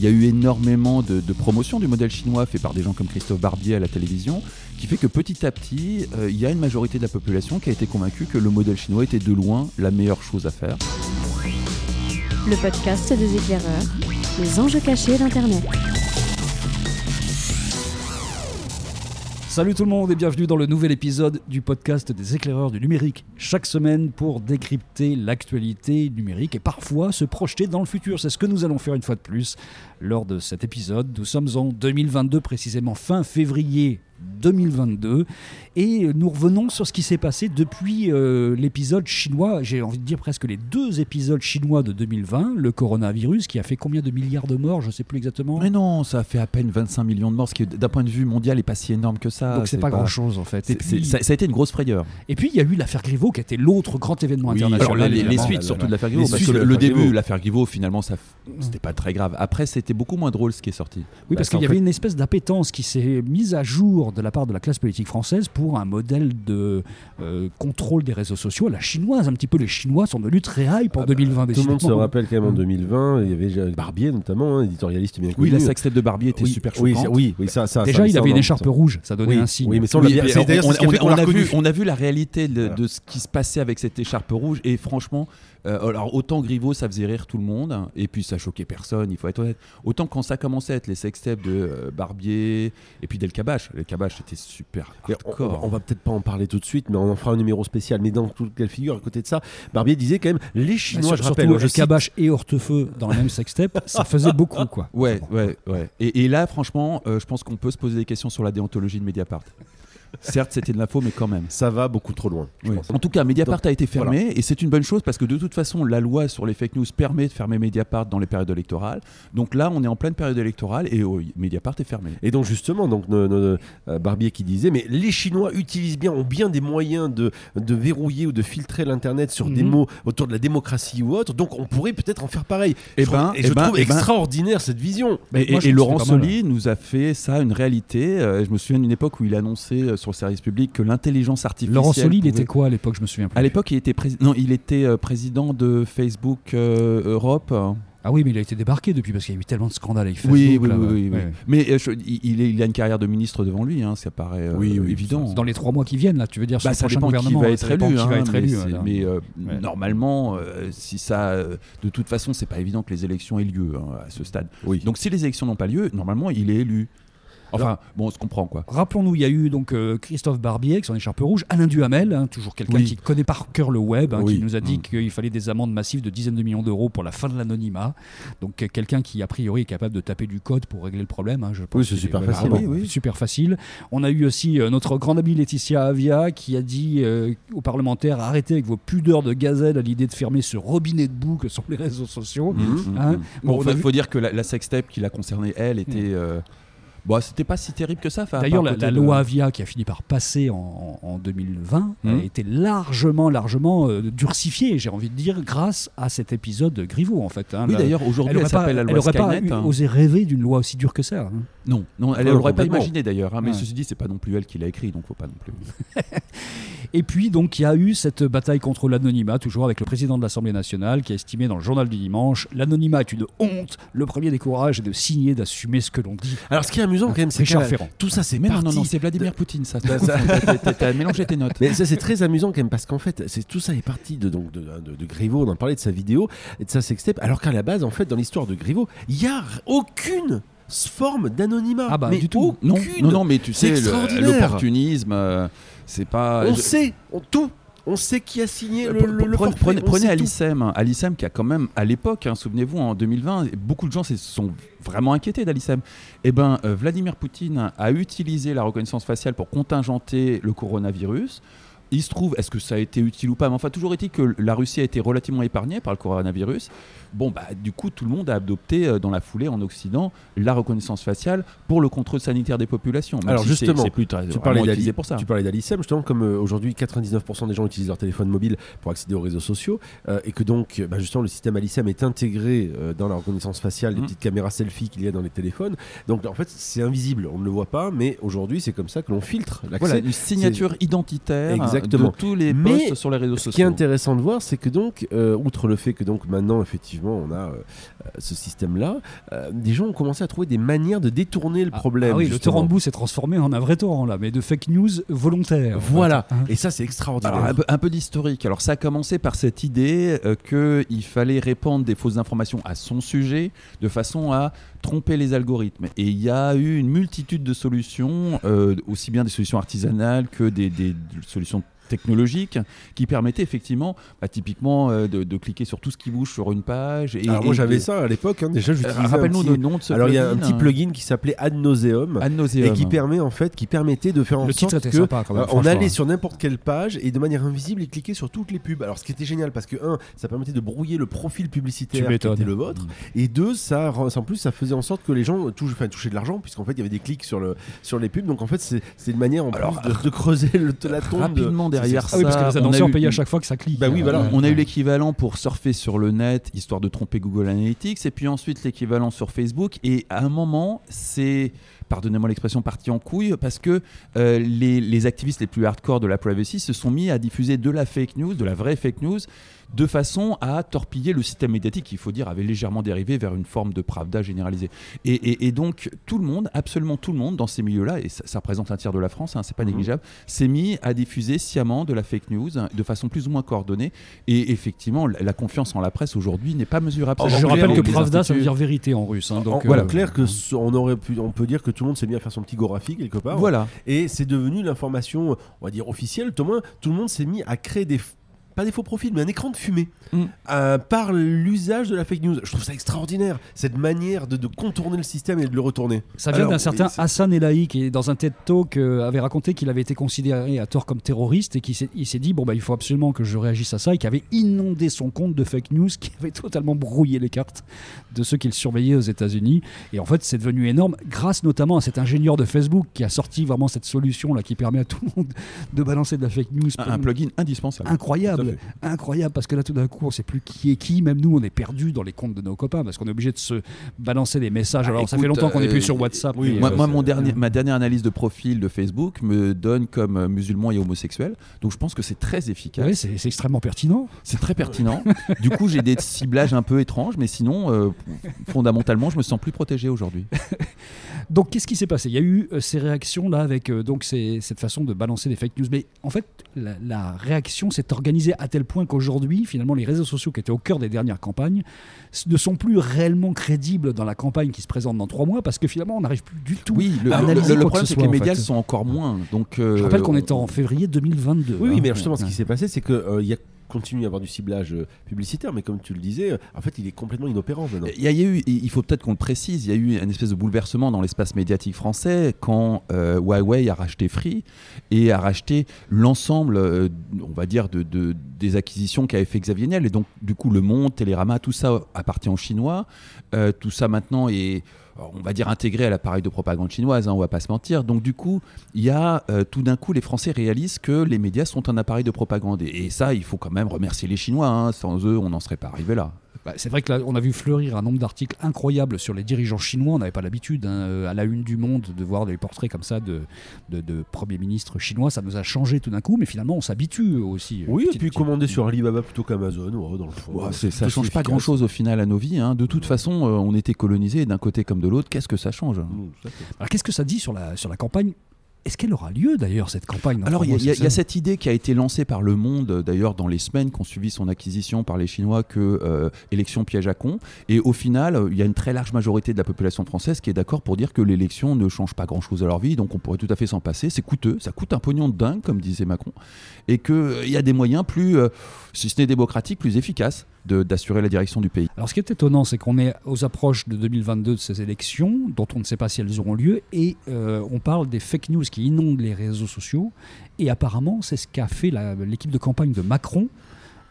Il y a eu énormément de, de promotion du modèle chinois fait par des gens comme Christophe Barbier à la télévision, qui fait que petit à petit, euh, il y a une majorité de la population qui a été convaincue que le modèle chinois était de loin la meilleure chose à faire. Le podcast des éclaireurs, les enjeux cachés d'Internet. Salut tout le monde et bienvenue dans le nouvel épisode du podcast des éclaireurs du numérique. Chaque semaine pour décrypter l'actualité numérique et parfois se projeter dans le futur. C'est ce que nous allons faire une fois de plus lors de cet épisode. Nous sommes en 2022, précisément fin février 2022 et nous revenons sur ce qui s'est passé depuis euh, l'épisode chinois, j'ai envie de dire presque les deux épisodes chinois de 2020, le coronavirus qui a fait combien de milliards de morts, je ne sais plus exactement. Mais non, ça a fait à peine 25 millions de morts, ce qui d'un point de vue mondial n'est pas si énorme que ça. Donc c'est pas, grand chose en fait. Et puis, ça, ça, a été une grosse frayeur. Et puis il y a eu l'affaire Griveaux qui était l'autre grand événement oui, international. Alors là, les, les, suites surtout de l'affaire Griveaux, parce que le, le début, l'affaire Griveaux, finalement, ça, c'était pas très grave. Après, c'était beaucoup moins drôle ce qui est sorti. Oui, parce qu'il y avait une espèce d'appétence qui s'est mise à jour de la part de la classe politique française pour un modèle de euh, contrôle des réseaux sociaux la chinoise. Un petit peu, les Chinois sont devenus très hype en Ah bah, 2020. Tout le monde se rappelle quand même en 2020, il y avait Barbier notamment, hein, éditorialiste bien Oui, connu. la sextape de Barbier était oui, super oui, choquante. oui, oui, ça, ça, Déjà, ça, il ça, avait une écharpe ça. rouge, ça donnait Oui, un signe. oui, mais ça, on Oui, on, a vu, reconnu. on a vu la réalité de, de ce qui se passait avec cette écharpe rouge et franchement, euh, alors autant Griveaux ça faisait rire tout le monde et puis ça choquait personne, il faut être honnête. Autant quand ça commençait à être les sextapes de euh, Barbier et puis Del Cabache, Del Cabache c'était super hardcore. On, on va peut-être pas en parler tout de suite, mais on en fera un numéro spécial. Mais dans toute quelle figure, à côté de ça, Barbier disait quand même les Chinois, Sur- je surtout rappelle, je le cite- Cabache et Hortefeux dans la même sextape, ça faisait beaucoup quoi. Ouais, ouais, ouais. Et, et là, franchement, euh, je pense qu'on peut se poser des questions sur la déontologie de Mediapart. Certes, c'était de l'info, mais quand même. ça va beaucoup trop loin. je Oui. En tout cas, Mediapart a été fermé et c'est une bonne chose parce que de toute façon, la loi sur les fake news permet de fermer Mediapart dans les périodes électorales. Donc là, on est en pleine période électorale et oh, Mediapart est fermé. Et donc justement, donc euh, Barbier qui disait, mais les Chinois utilisent bien, ont bien des moyens de, de verrouiller ou de filtrer l'internet sur des Mhm. mots autour de la démocratie ou autre. Donc on pourrait peut-être en faire pareil. Eh Je ben, et eh je ben, trouve eh ben- extraordinaire cette vision. Mais Et, moi, je Laurent. Soli nous a fait ça une réalité. Euh, je me souviens d'une époque où il annonçait euh, sur le service public que l'intelligence artificielle. Laurent Soli, il était quoi à l'époque Je me souviens plus. À l'époque, il était, non, il était euh, président de Facebook euh, Europe. Ah oui, mais il a été débarqué depuis parce qu'il y a eu tellement de scandales avec Facebook. Oui, oui, là, oui. Mais euh, je- il, a une carrière de ministre devant lui, hein, ça paraît euh, évident. Dans les trois mois qui viennent, là, tu veux dire, Bah, le ça dépend qui va hein, être élu, qui va hein, être mais, élu, voilà. mais, euh, Ouais. normalement, si ça, de toute façon, c'est pas évident que les élections aient lieu hein, à ce stade. Oui. Donc, si les élections n'ont pas lieu, normalement, il est élu. Enfin, bon, on se comprend quoi. Rappelons-nous, il y a eu donc euh, Christophe Barbier avec son écharpe rouge, Alain Duhamel, hein, toujours quelqu'un Oui. qui connaît par cœur le web, hein, Oui. qui nous a dit Mm. qu'il fallait des amendes massives de dizaines de millions d'euros pour la fin de l'anonymat. Donc quelqu'un qui a priori est capable de taper du code pour régler le problème. hein, je pense Oui, c'est super facile. Super facile. On a eu aussi euh, notre grande amie Laetitia Avia qui a dit euh, aux parlementaires arrêtez avec vos pudeurs de gazelle à l'idée de fermer ce robinet de boue que sont les réseaux sociaux. Mhm. Bon, Bon, on faut, a vu- faut dire que la, la sextape qui l'a concernée, elle, était. Bon, c'était pas si terrible que ça. D'ailleurs, la, côté la de- loi Avia qui a fini par passer en, en 2020 Mhm. a été largement, largement euh, durcifiée, j'ai envie de dire, grâce à cet épisode de Griveaux, en fait. hein. Oui, d'ailleurs, aujourd'hui, elle elle, pas, s'appelle la elle loi aurait pas Skynet. eu- hein. osé rêver d'une loi aussi dure que ça. hein. Non, non, elle n'aurait pas imaginé d'ailleurs. hein, mais Ouais. ceci dit, c'est pas non plus elle qui l'a écrit, donc faut pas non plus. Et puis, donc, il y a eu cette bataille contre l'anonymat, toujours avec le président de l'Assemblée nationale, qui a estimé dans le journal du dimanche l'anonymat est une honte. Le premier des courages est de signer, d'assumer ce que l'on dit. Alors ce qui est amusant quand même, c'est Richard Ferrand. tout ça c'est Mais non, non, non, c'est Vladimir Poutine, ça. T'as mélangé tes notes. Mais ça c'est très amusant quand même parce qu'en fait c'est tout ça est parti de donc de, de, de Griveaux, on en parlait de sa vidéo et de sa sextape alors qu'à la base en fait dans l'histoire de Griveaux il y a aucune forme d'anonymat Ah bah, mais du tout. Non, non, non, mais tu sais, l'opportunisme, euh, c'est pas. on je- sait on, tout on sait qui a signé le, Pre- le, le prenez, forfait, prenez. Alicem, Alicem qui a quand même à l'époque, hein, souvenez-vous, en 2020, beaucoup de gens se sont vraiment inquiétés d'Alicem. Eh ben, euh, Vladimir Poutine a utilisé la reconnaissance faciale pour contingenter le coronavirus. Il se trouve, est-ce que ça a été utile ou pas? Mais enfin, toujours est-il que la Russie a été relativement épargnée par le coronavirus. Bon, bah, du coup, tout le monde a adopté euh, dans la foulée en Occident la reconnaissance faciale pour le contrôle sanitaire des populations. Même Alors, si justement, c'est plus très Tu parlais, utilisé d'Ali- pour ça. tu parlais d'Alicem, justement, comme euh, aujourd'hui 99% des gens utilisent leur téléphone mobile pour accéder aux réseaux sociaux, euh, et que donc, bah, justement, le système Alicem est intégré dans la reconnaissance faciale, les Mhm. petites caméras selfie qu'il y a dans les téléphones. Donc, en fait, c'est invisible, on ne le voit pas, mais aujourd'hui, c'est comme ça que l'on filtre l'accès. Voilà, une signature identitaire. Exactement. Exactement. de tous les Mais posts sur les réseaux Ce qui est sociaux. intéressant de voir, c'est que donc, euh, outre le fait que donc maintenant, effectivement, on a euh, ce système-là, euh, des gens ont commencé à trouver des manières de détourner le Ah, problème. ah oui, le torrent de boue s'est transformé en un vrai torrent là, mais de fake news volontaire. en fait. Voilà. Hein. Et ça, c'est extraordinaire. Alors, un peu, un peu d'historique. Alors, ça a commencé par cette idée euh, qu'il fallait répandre des fausses informations à son sujet de façon à tromper les algorithmes. Et il y a eu une multitude de solutions, euh, aussi bien des solutions artisanales que des, des solutions technologiques qui permettaient effectivement, bah, typiquement, euh, de, de cliquer sur tout ce qui bouge sur une page. Et, Alors moi et j'avais de- ça à l'époque, hein, déjà j'utilisais un Rappelle-nous le nom de ce Alors il y a un petit plugin qui s'appelait Ad Nauseum Ad et nauseam. qui permet en fait, qui permettait de faire en Le sorte titre était que sympa quand même. euh, on allait sur n'importe quelle page et de manière invisible et cliquer sur toutes les pubs. Alors ce qui était génial parce que un, ça permettait de brouiller le profil publicitaire qui était le vôtre et deux, ça en plus ça faisait en sorte que les gens touchent, enfin, touchaient de l'argent puisqu'en fait il y avait des clics sur le sur les pubs. Donc en fait c'est une manière en Alors, plus de, de creuser le, la tombe. de- Ah oui, parce que les annonceurs à chaque fois que ça clique. Bah oui, voilà. Ouais. On a eu l'équivalent pour surfer sur le net, histoire de tromper Google Analytics, et puis ensuite l'équivalent sur Facebook. Et à un moment, c'est, pardonnez-moi l'expression, parti en couille, parce que euh, les, les activistes les plus hardcore de la privacy se sont mis à diffuser de la fake news, de la vraie fake news, de façon à torpiller le système médiatique qui, il faut dire, avait légèrement dérivé vers une forme de pravda généralisée. Et, et- et donc, tout le monde, absolument tout le monde dans ces milieux-là, et ça, ça représente un tiers de la France, hein, c'est pas négligeable, s'est mis à diffuser sciemment de la fake news hein, de façon plus ou moins coordonnée. Et effectivement, la, la confiance en la presse aujourd'hui n'est pas mesurable. Oh, Je change rappelle que Pravda, ça veut dire vérité en russe. hein, En- donc, voilà, euh, clair que on aurait pu, on peut dire que tout le monde s'est mis à faire son petit graphique quelque part. Voilà. Et c'est devenu l'information, on va dire officielle. Tout le monde, tout le monde s'est mis à créer des, pas des faux profils, mais un écran de fumée Mm. euh, par l'usage de la fake news. Je trouve ça extraordinaire, cette manière de, de contourner le système et de le retourner. Ça vient d'un certain Hassan Elahi qui, dans un TED Talk, euh, avait raconté qu'il avait été considéré à tort comme terroriste et qu'il s'est dit bon bah il faut absolument que je réagisse à ça et qui avait inondé son compte de fake news qui avait totalement brouillé les cartes de ceux qu'il surveillait aux États-Unis. Et en fait, c'est devenu énorme grâce notamment à cet ingénieur de Facebook qui a sorti vraiment cette solution là qui permet à tout le monde de balancer de la fake news. Un, un plugin indispensable. Incroyable, Tout incroyable, parce que là tout d'un coup on sait plus qui est qui, même nous on est perdu dans les comptes de nos copains parce qu'on est obligé de se balancer des messages. Bah, Alors ça écoute, fait longtemps qu'on n'est euh, plus sur WhatsApp. oui, mais, Moi, euh, moi, mon dernier, ma dernière analyse de profil de Facebook me donne comme euh, musulman et homosexuel. Donc je pense que c'est très efficace. Ouais, c'est c'est extrêmement pertinent. C'est très pertinent. du coup, j'ai des ciblages un peu étranges, mais sinon, euh, fondamentalement, je me sens plus protégé aujourd'hui. Donc qu'est-ce qui s'est passé? Il y a eu euh, ces réactions là avec euh, donc ces- cette façon de balancer des fake news. Mais en fait, la, la réaction s'est organisée à tel point qu'aujourd'hui, finalement, les réseaux sociaux qui étaient au cœur des dernières campagnes ne sont plus réellement crédibles dans la campagne qui se présente dans trois mois parce que finalement, on n'arrive plus du tout. Oui, le, à le- analyser le quoi problème, que ce c'est que les en médias fait. le sont encore moins. Donc, euh, Je rappelle qu'on est en février 2022. Oui, oui, hein. mais justement, ce qui s'est passé, c'est qu'il y a continue à avoir du ciblage euh, publicitaire, mais comme tu le disais, euh, en fait, il est complètement inopérant maintenant. Il y eu, il faut peut-être qu'on le précise, il y a eu une espèce de bouleversement dans l'espace médiatique français quand euh, Huawei a racheté Free et a racheté l'ensemble, on va dire, de, de- des acquisitions qu'avait fait Xavier Niel. Et donc, du coup, Le Monde, Télérama, tout ça appartient aux Chinois. Tout ça maintenant est, on va dire, intégré à l'appareil de propagande chinoise, hein, on va pas se mentir. Donc, du coup, il y a euh, tout d'un coup, les Français réalisent que les médias sont un appareil de propagande. Et, ça, il faut quand même remercier les Chinois. hein. Sans eux, on n'en serait pas arrivé là. Bah, c'est vrai que là, on a vu fleurir un nombre d'articles incroyables sur les dirigeants chinois. On n'avait pas l'habitude, hein, euh, à la une du monde, de voir des portraits comme ça de, de, de premiers ministres chinois. Ça nous a changé tout d'un coup, mais finalement, on s'habitue aussi. Oui, Petit et puis petit. commander sur Alibaba plutôt qu'Amazon, ouais, dans le fond. Ouais, C'est c'est- ça aussi change pas efficace. grand chose au final à nos vies. hein. De toute façon, euh, on était colonisés d'un côté comme de l'autre. Qu'est-ce que ça change Mmh, fait. Alors, qu'est-ce que ça dit sur la, sur la campagne Est-ce qu'elle aura lieu d'ailleurs, cette campagne Alors, il y, a- il y il cette idée qui a été lancée par Le Monde, euh, d'ailleurs, dans les semaines qui ont suivi son acquisition par les Chinois, que euh, élection piège à con. Et au final, euh, il y a une très large majorité de la population française qui est d'accord pour dire que l'élection ne change pas grand-chose à leur vie, donc on pourrait tout à fait s'en passer. C'est coûteux, ça coûte un pognon de dingue, comme disait Macron, et qu'il y a des moyens plus, euh, si ce n'est démocratiques, plus efficaces d'assurer la direction du pays. Alors, ce qui est étonnant, c'est qu'on est aux approches de 2022 de ces élections, dont on ne sait pas si elles auront lieu, et euh, on parle des fake news qui inondent les réseaux sociaux. Et apparemment, c'est ce qu'a fait l'équipe de campagne de Macron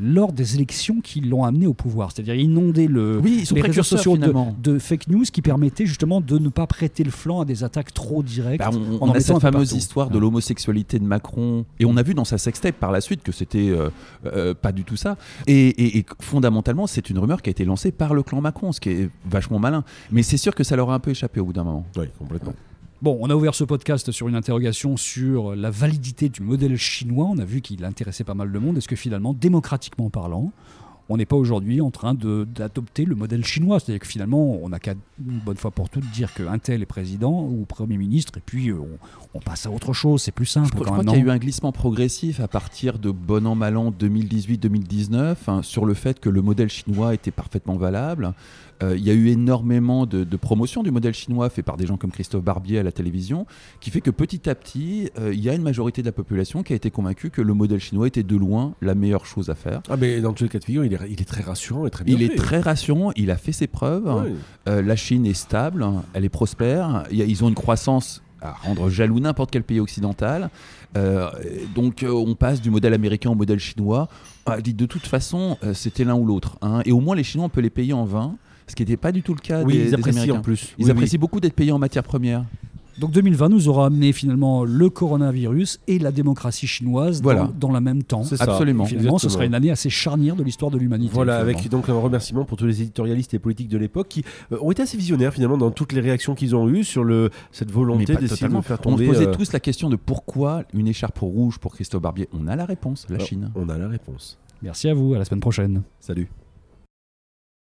lors des élections qui l'ont amené au pouvoir. C'est-à-dire inonder le, Oui, ils sont les réseaux précurseurs, sociaux de, finalement. de fake news qui permettaient justement de ne pas prêter le flanc à des attaques trop directes. Bah, on, en on en a cette fameuse partout. histoire de Ouais. l'homosexualité de Macron, et on a vu dans sa sextape par la suite que c'était euh, euh, pas du tout ça. Et, et- et fondamentalement, c'est une rumeur qui a été lancée par le clan Macron, ce qui est vachement malin. Mais c'est sûr que ça leur a un peu échappé au bout d'un moment. Oui, complètement. Bon, on a ouvert ce podcast sur une interrogation sur la validité du modèle chinois. On a vu qu'il intéressait pas mal le monde. Est-ce que finalement, démocratiquement parlant, on n'est pas aujourd'hui en train d'adopter le modèle chinois C'est-à-dire que finalement, on n'a qu'à une bonne fois pour toutes dire qu'un tel est président ou Premier ministre, et puis euh, on, on passe à autre chose. C'est plus simple. Je crois, je qu'il y a eu un glissement progressif à partir de bon an mal an 2018-2019 hein, sur le fait que le modèle chinois était parfaitement valable. Euh, il y a eu énormément de, de promotion du modèle chinois fait par des gens comme Christophe Barbier à la télévision, qui fait que petit à petit, euh, il y a une majorité de la population qui a été convaincue que le modèle chinois était de loin la meilleure chose à faire. Ah, mais dans tous les cas de figure, il est, il est très rassurant et très bien Il fait. est très rassurant, il a fait ses preuves. Euh, la Chine est stable, elle est prospère. Ils ont une croissance à rendre jaloux n'importe quel pays occidental. Euh, donc euh, on passe du modèle américain au modèle chinois. Ah, de toute façon, euh, c'était l'un ou l'autre. hein. Et au moins les Chinois, on peut les payer en vin, ce qui n'était pas du tout le cas Oui, des, ils des apprécient Américains. en plus. Ils Oui, apprécient beaucoup d'être payés en matières premières. Donc 2020 nous aura amené finalement le coronavirus et la démocratie chinoise Voilà. dans, dans la même temps. C'est ça. Absolument. Finalement, ce sera une année assez charnière de l'histoire de l'humanité. Voilà, finalement. avec donc un remerciement pour tous les éditorialistes et politiques de l'époque qui euh, ont été assez visionnaires finalement dans toutes les réactions qu'ils ont eues sur le, cette volonté d'essayer de faire On se tomber. posait euh, tous la question de pourquoi une écharpe rouge pour Christophe Barbier. On a la réponse, la alors, Chine. On a la réponse. Merci à vous, à la semaine prochaine. Salut.